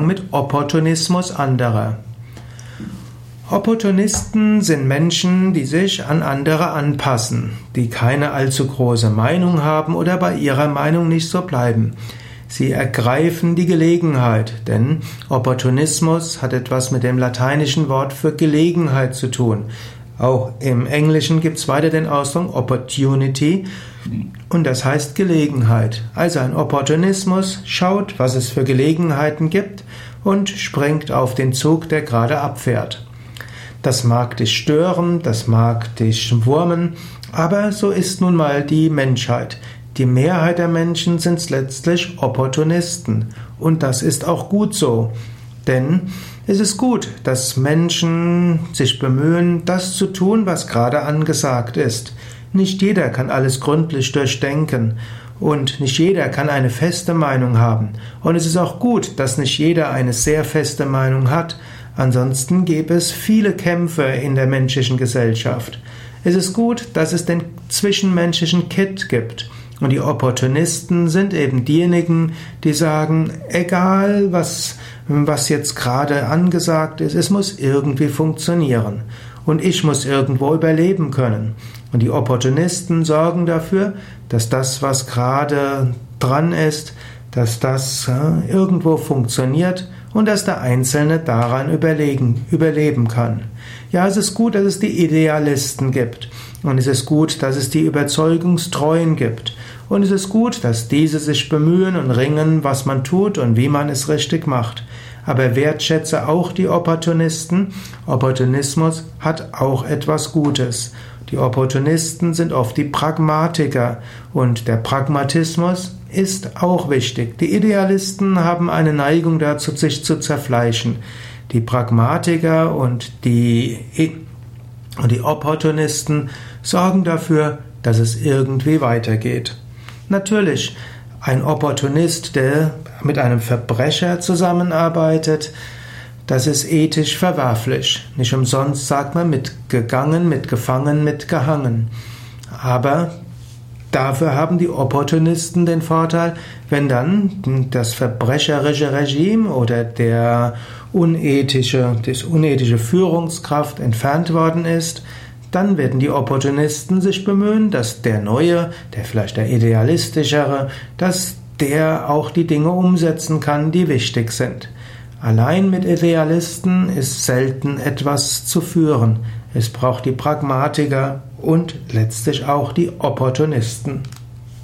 mit Opportunismus anderer. Opportunisten sind Menschen, die sich an andere anpassen, die keine allzu große Meinung haben oder bei ihrer Meinung nicht so bleiben. Sie ergreifen die Gelegenheit, denn Opportunismus hat etwas mit dem lateinischen Wort für Gelegenheit zu tun. Auch im Englischen gibt es weiter den Ausdruck Opportunity und das heißt Gelegenheit. Also ein Opportunismus schaut, was es für Gelegenheiten gibt und springt auf den Zug, der gerade abfährt. Das mag dich stören, das mag dich wurmen, aber so ist nun mal die Menschheit. Die Mehrheit der Menschen sind letztlich Opportunisten und das ist auch gut so. Denn es ist gut, dass Menschen sich bemühen, das zu tun, was gerade angesagt ist. Nicht jeder kann alles gründlich durchdenken und nicht jeder kann eine feste Meinung haben. Und es ist auch gut, dass nicht jeder eine sehr feste Meinung hat. Ansonsten gäbe es viele Kämpfe in der menschlichen Gesellschaft. Es ist gut, dass es den zwischenmenschlichen Kit gibt. Und die Opportunisten sind eben diejenigen, die sagen, egal was, was jetzt gerade angesagt ist, es muss irgendwie funktionieren. Und ich muss irgendwo überleben können. Und die Opportunisten sorgen dafür, dass das, was gerade dran ist, dass das äh, irgendwo funktioniert und dass der Einzelne daran überlegen, überleben kann. Ja, es ist gut, dass es die Idealisten gibt. Und es ist gut, dass es die Überzeugungstreuen gibt. Und es ist gut, dass diese sich bemühen und ringen, was man tut und wie man es richtig macht. Aber wertschätze auch die Opportunisten. Opportunismus hat auch etwas Gutes. Die Opportunisten sind oft die Pragmatiker und der Pragmatismus ist auch wichtig. Die Idealisten haben eine Neigung dazu, sich zu zerfleischen. Die Pragmatiker und die, und die Opportunisten sorgen dafür, dass es irgendwie weitergeht. Natürlich, ein Opportunist, der mit einem Verbrecher zusammenarbeitet, das ist ethisch verwerflich. Nicht umsonst sagt man mitgegangen, mitgefangen, mitgehangen. Aber dafür haben die Opportunisten den Vorteil, wenn dann das verbrecherische Regime oder der unethische, das unethische Führungskraft entfernt worden ist, dann werden die Opportunisten sich bemühen, dass der Neue, der vielleicht der Idealistischere, dass der auch die Dinge umsetzen kann, die wichtig sind. Allein mit Idealisten ist selten etwas zu führen. Es braucht die Pragmatiker und letztlich auch die Opportunisten.